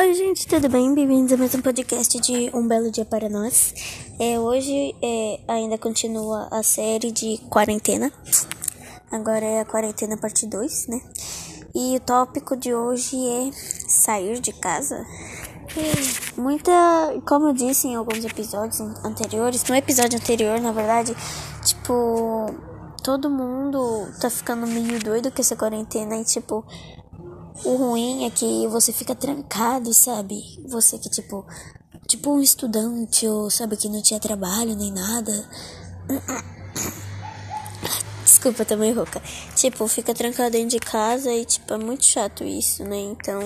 Oi, gente, tudo bem? Bem-vindos a mais um podcast de Um Belo Dia para Nós. É, hoje é, ainda continua a série de quarentena. Agora é a quarentena parte 2, né? E o tópico de hoje é sair de casa. E muita, como eu disse em alguns episódios anteriores, no episódio anterior, na verdade, tipo, todo mundo tá ficando meio doido com essa quarentena e, tipo, o ruim é que você fica trancado, sabe? Você que, tipo, tipo um estudante ou, sabe, que não tinha trabalho nem nada. Desculpa, tô meio rouca. Tipo, fica trancado dentro de casa e, tipo, é muito chato isso, né? Então,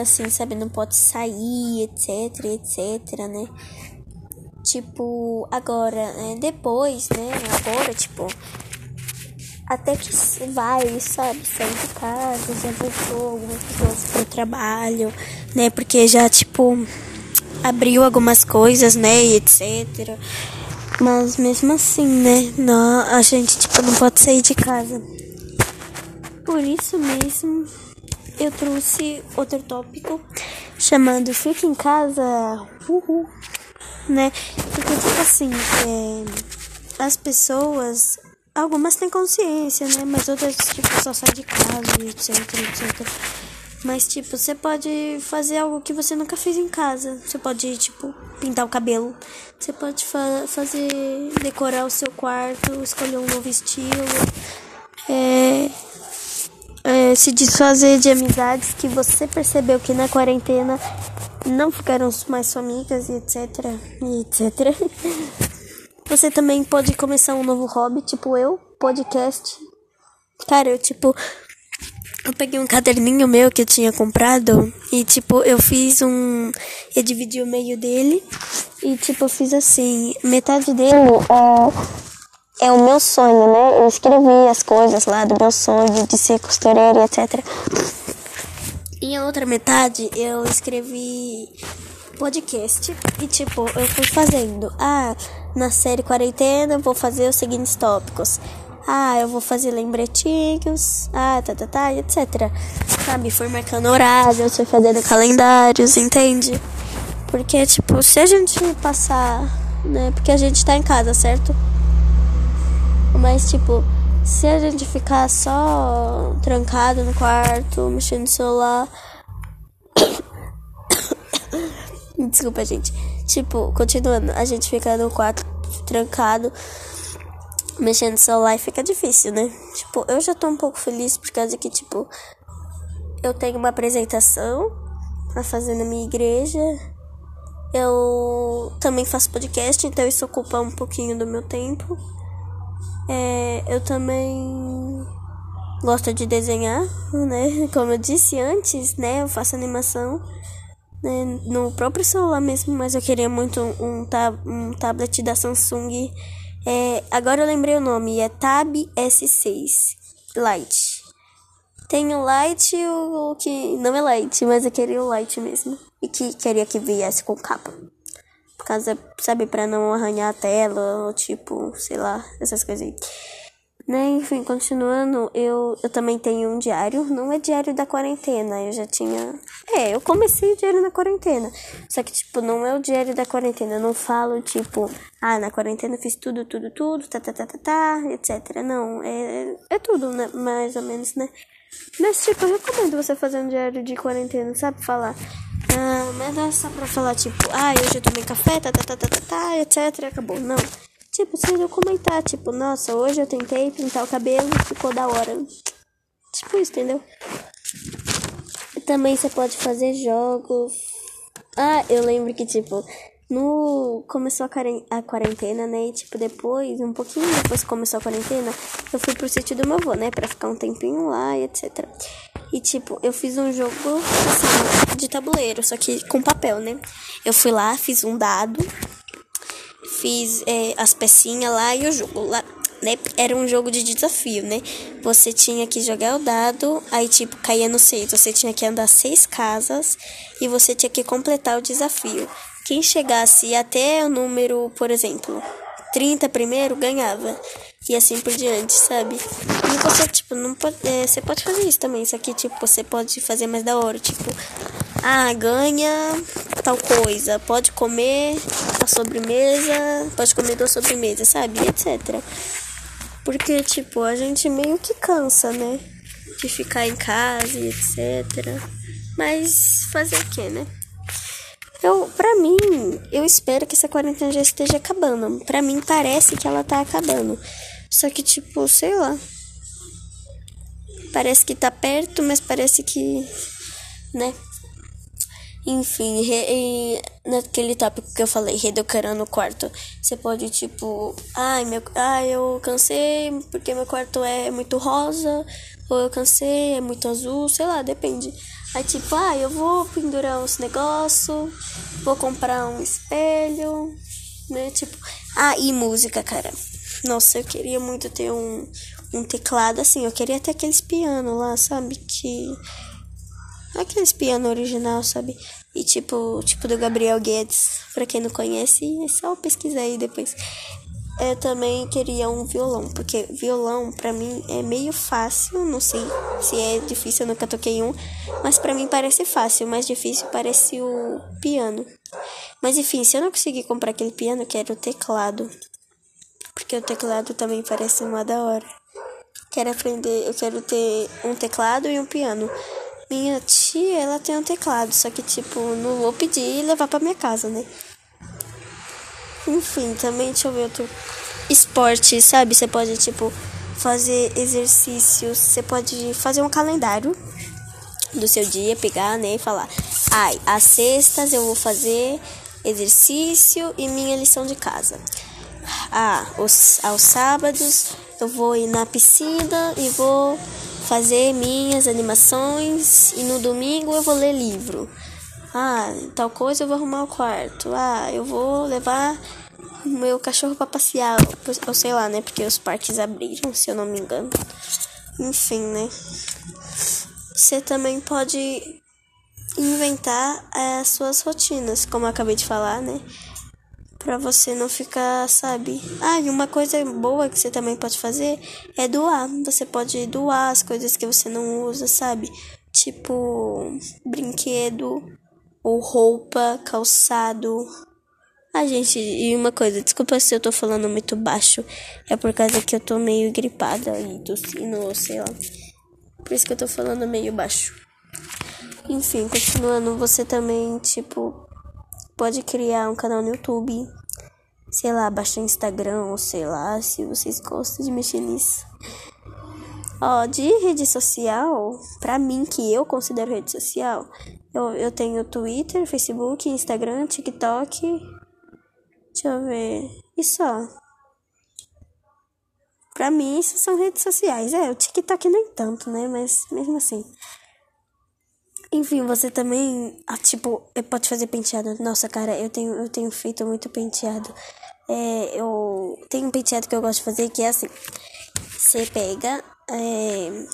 assim, sabe, não pode sair, etc, etc, né? Tipo, agora, é, depois, né? Agora, tipo, até que vai, sabe, sair de casa, já voltou algumas pessoas pro trabalho, né? Porque já, tipo, abriu algumas coisas, né, e etc. Mas mesmo assim, né, não, a gente, tipo, não pode sair de casa. Por isso mesmo, eu trouxe outro tópico chamado Fica em Casa, uhul, né? Porque, tipo assim, é, as pessoas Algumas têm consciência, né? Mas outras, tipo, só sai de casa, etc, etc. Mas, tipo, você pode fazer algo que você nunca fez em casa. Você pode, tipo, pintar o cabelo. Você pode fa fazer, decorar o seu quarto, escolher um novo estilo. É, é, se desfazer de amizades que você percebeu que na quarentena não ficaram mais sua amigas, etc. Etc. Você também pode começar um novo hobby, tipo eu, podcast. Cara, eu tipo. Eu peguei um caderninho meu que eu tinha comprado e, tipo, eu fiz um. Eu dividi o meio dele e, tipo, eu fiz assim: metade dele é, é o meu sonho, né? Eu escrevi as coisas lá do meu sonho de ser costureira, etc. E a outra metade eu escrevi podcast e, tipo, eu fui fazendo. Ah na série quarentena, vou fazer os seguintes tópicos. Ah, eu vou fazer lembretinhos, ah, tá, tá, tá, etc. Sabe, fui marcando horários, fui fazendo calendários, entende? Porque, tipo, se a gente passar, né? Porque a gente tá em casa, certo? Mas, tipo, se a gente ficar só trancado no quarto, mexendo no celular. Desculpa, gente. Tipo, continuando, a gente fica no quarto trancado, mexendo no celular e fica difícil, né? Tipo, eu já tô um pouco feliz por causa que, tipo, eu tenho uma apresentação a fazer na minha igreja. Eu também faço podcast, então isso ocupa um pouquinho do meu tempo. É, eu também gosto de desenhar, né? Como eu disse antes, né? Eu faço animação né, no próprio celular mesmo, mas eu queria muito um, tab um tablet da Samsung. É, agora eu lembrei o nome, é Tab S6 Lite. Tem o Lite e o, que não é Lite, mas eu queria o Lite mesmo. E que queria que viesse com capa. Por causa, sabe, pra não arranhar a tela, ou tipo, sei lá, essas coisas aí. Né, enfim, continuando, eu, eu também tenho um diário. Não é diário da quarentena, eu já tinha. É, eu comecei o diário na quarentena. Só que, tipo, não é o diário da quarentena. Eu não falo, tipo, ah, na quarentena eu fiz tudo, tudo, tudo, tá, tá, tá, tá, tá, etc. Não, é, é tudo, né? Mais ou menos, né? Mas, tipo, eu recomendo você fazer um diário de quarentena, sabe? Falar. Ah, mas não é só pra falar, tipo, ah, hoje eu tomei café, tá, tá, tá, tá, tá, tá etc. Acabou. Não. Tipo, você comentar, tipo, nossa, hoje eu tentei pintar o cabelo e ficou da hora. Tipo isso, entendeu? Também você pode fazer jogos. Ah, eu lembro que, tipo, no. Começou a, quarentena, né? E, tipo, depois, um pouquinho depois que começou a quarentena, eu fui pro sítio do meu avô, né? Pra ficar um tempinho lá e etc. E, tipo, eu fiz um jogo, assim, de tabuleiro, só que com papel, né? Eu fui lá, fiz um dado fiz é, as pecinhas lá e o jogo lá. Né? Era um jogo de desafio, né? Você tinha que jogar o dado, aí tipo, caía no seis. Você tinha que andar seis casas e você tinha que completar o desafio. Quem chegasse até o número, por exemplo, 30 primeiro, ganhava. E assim por diante, sabe? E você, tipo, não pode. É, você pode fazer isso também. Isso aqui, tipo, você pode fazer mais da hora. Tipo, ah, ganha tal coisa, pode comer a sobremesa, pode comer da sobremesa, sabe? Etc. Porque, tipo, a gente meio que cansa, né? De ficar em casa e etc. Mas fazer o que, né? Eu, pra mim, eu espero que essa quarentena já esteja acabando. Pra mim parece que ela tá acabando. Só que, tipo, sei lá. Parece que tá perto, mas parece que. né? Enfim, re, naquele tópico que eu falei, redecorando o quarto, você pode tipo, ai, meu, ai, eu cansei porque meu quarto é muito rosa, ou eu cansei, é muito azul, sei lá, depende. Aí tipo, ah, eu vou pendurar uns negócios, vou comprar um espelho, né? Tipo, ah, e música, cara. Nossa, eu queria muito ter um, um teclado assim, eu queria ter aqueles piano lá, sabe? Que aqueles piano original, sabe? E tipo, tipo do Gabriel Guedes, para quem não conhece, é só pesquisar aí depois. Eu também queria um violão, porque violão para mim é meio fácil, não sei se é difícil, eu nunca toquei um, mas para mim parece fácil, mais difícil parece o piano. Mas enfim, se eu não conseguir comprar aquele piano, eu quero o teclado. Porque o teclado também parece uma da hora. Quero aprender, eu quero ter um teclado e um piano. Minha tia, ela tem um teclado, só que tipo, não vou pedir e levar para minha casa, né? Enfim, também deixa eu ver outro esporte, sabe? Você pode tipo fazer exercícios, você pode fazer um calendário do seu dia, pegar, né, e falar: "Ai, às sextas eu vou fazer exercício e minha lição de casa. Ah, os, aos sábados eu vou ir na piscina e vou fazer minhas animações e no domingo eu vou ler livro. Ah, tal coisa eu vou arrumar o quarto. Ah, eu vou levar meu cachorro para passear. Ou sei lá, né? Porque os parques abriram, se eu não me engano. Enfim, né? Você também pode inventar eh, as suas rotinas, como eu acabei de falar, né? Para você não ficar, sabe? Ah, e uma coisa boa que você também pode fazer é doar. Você pode doar as coisas que você não usa, sabe? Tipo, brinquedo ou roupa, calçado. Ah, gente, e uma coisa, desculpa se eu tô falando muito baixo. É por causa que eu tô meio gripada e tossindo, sei lá. Por isso que eu tô falando meio baixo. Enfim, continuando, você também, tipo, pode criar um canal no YouTube, sei lá, baixar Instagram, ou sei lá, se vocês gostam de mexer nisso. Ó, de rede social, pra mim, que eu considero rede social, eu, eu tenho Twitter, Facebook, Instagram, TikTok. Deixa eu ver. E só. Pra mim, isso são redes sociais. É, o TikTok nem tanto, né? Mas mesmo assim. Enfim, você também, ah, tipo, pode fazer penteado. Nossa, cara, eu tenho, eu tenho feito muito penteado. É, eu tenho um penteado que eu gosto de fazer que é assim. Você pega é,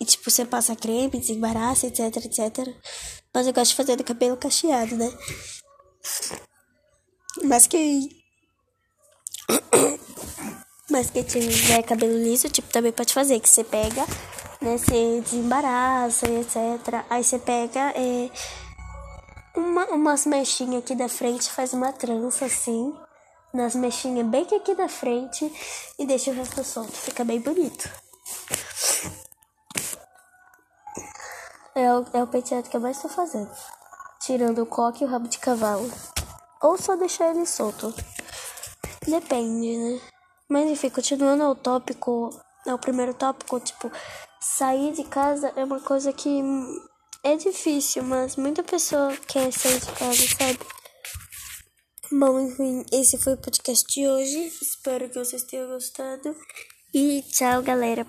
e, tipo, você passa creme, desembaraça, etc, etc. Mas eu gosto de fazer do cabelo cacheado, né? Mas que... Mas que tiver cabelo liso, tipo, também pode fazer. Que você pega né? Você desembaraça etc. Aí você pega é, uma, umas mechinhas aqui da frente, faz uma trança assim, nas mechinhas bem aqui da frente e deixa o resto solto. Fica bem bonito. É o, é o penteado que eu mais tô fazendo. Tirando o coque e o rabo de cavalo. Ou só deixar ele solto. Depende, né? Mas enfim, continuando ao tópico, ao primeiro tópico, tipo, sair de casa é uma coisa que é difícil, mas muita pessoa quer sair de casa, sabe? Bom, enfim, esse foi o podcast de hoje. Espero que vocês tenham gostado. E tchau, galera.